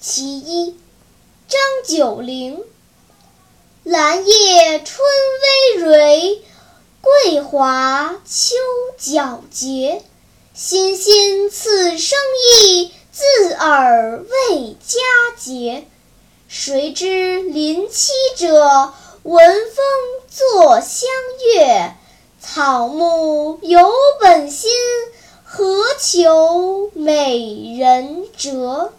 其一，张九龄。兰叶春葳蕤，桂华秋皎洁。欣欣此生意，自尔为佳节。谁知林栖者，闻风作相悦。草木有本心，何求美人折？